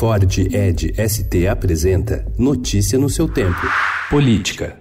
Ford Ed ST apresenta Notícia no seu tempo. Política.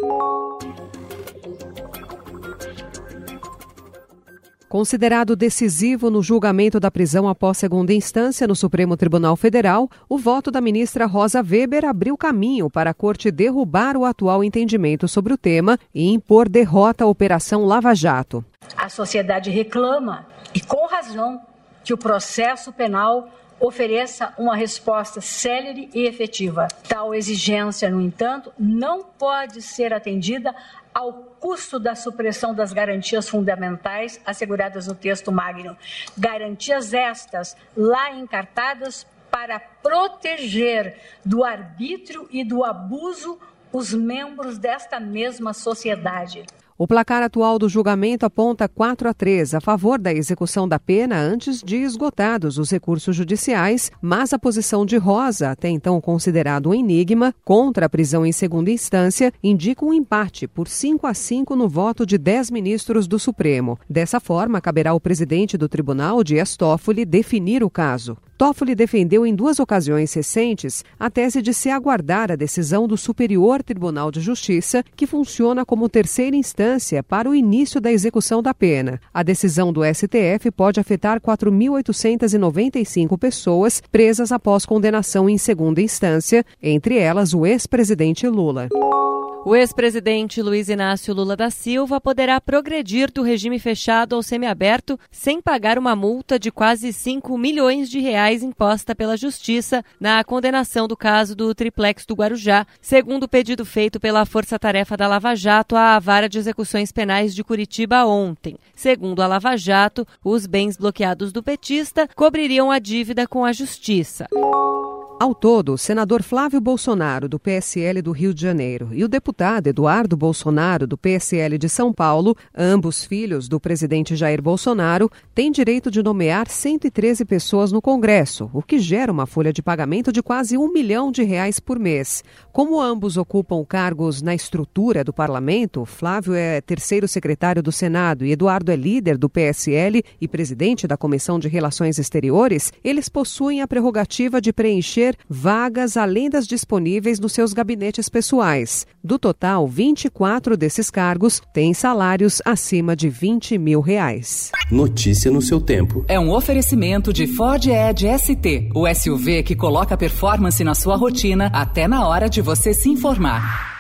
Considerado decisivo no julgamento da prisão após segunda instância no Supremo Tribunal Federal, o voto da ministra Rosa Weber abriu caminho para a corte derrubar o atual entendimento sobre o tema e impor derrota à Operação Lava Jato. A sociedade reclama, e com razão, que o processo penal ofereça uma resposta célere e efetiva. Tal exigência, no entanto, não pode ser atendida ao custo da supressão das garantias fundamentais asseguradas no texto magno. Garantias estas lá encartadas para proteger do arbítrio e do abuso os membros desta mesma sociedade. O placar atual do julgamento aponta 4 a 3 a favor da execução da pena antes de esgotados os recursos judiciais, mas a posição de Rosa, até então considerado um enigma, contra a prisão em segunda instância, indica um empate por 5 a 5 no voto de 10 ministros do Supremo. Dessa forma, caberá ao presidente do tribunal, Dias Toffoli, definir o caso. Toffoli defendeu em duas ocasiões recentes a tese de se aguardar a decisão do Superior Tribunal de Justiça, que funciona como terceira instância para o início da execução da pena. A decisão do STF pode afetar 4.895 pessoas presas após condenação em segunda instância, entre elas o ex-presidente Lula. O ex-presidente Luiz Inácio Lula da Silva poderá progredir do regime fechado ao semiaberto sem pagar uma multa de quase 5 milhões de reais imposta pela Justiça na condenação do caso do triplex do Guarujá, segundo o pedido feito pela Força Tarefa da Lava Jato à Vara de Execuções Penais de Curitiba ontem. Segundo a Lava Jato, os bens bloqueados do petista cobririam a dívida com a Justiça. Ao todo, o senador Flávio Bolsonaro, do PSL do Rio de Janeiro, e o deputado Eduardo Bolsonaro, do PSL de São Paulo, ambos filhos do presidente Jair Bolsonaro, têm direito de nomear 113 pessoas no Congresso, o que gera uma folha de pagamento de quase um milhão de reais por mês. Como ambos ocupam cargos na estrutura do parlamento, Flávio é terceiro secretário do Senado e Eduardo é líder do PSL e presidente da Comissão de Relações Exteriores, eles possuem a prerrogativa de preencher vagas além das disponíveis nos seus gabinetes pessoais. Do total, 24 desses cargos têm salários acima de 20 mil reais. Notícia no seu tempo. É um oferecimento de Ford Edge ST, o SUV que coloca performance na sua rotina até na hora de você se informar.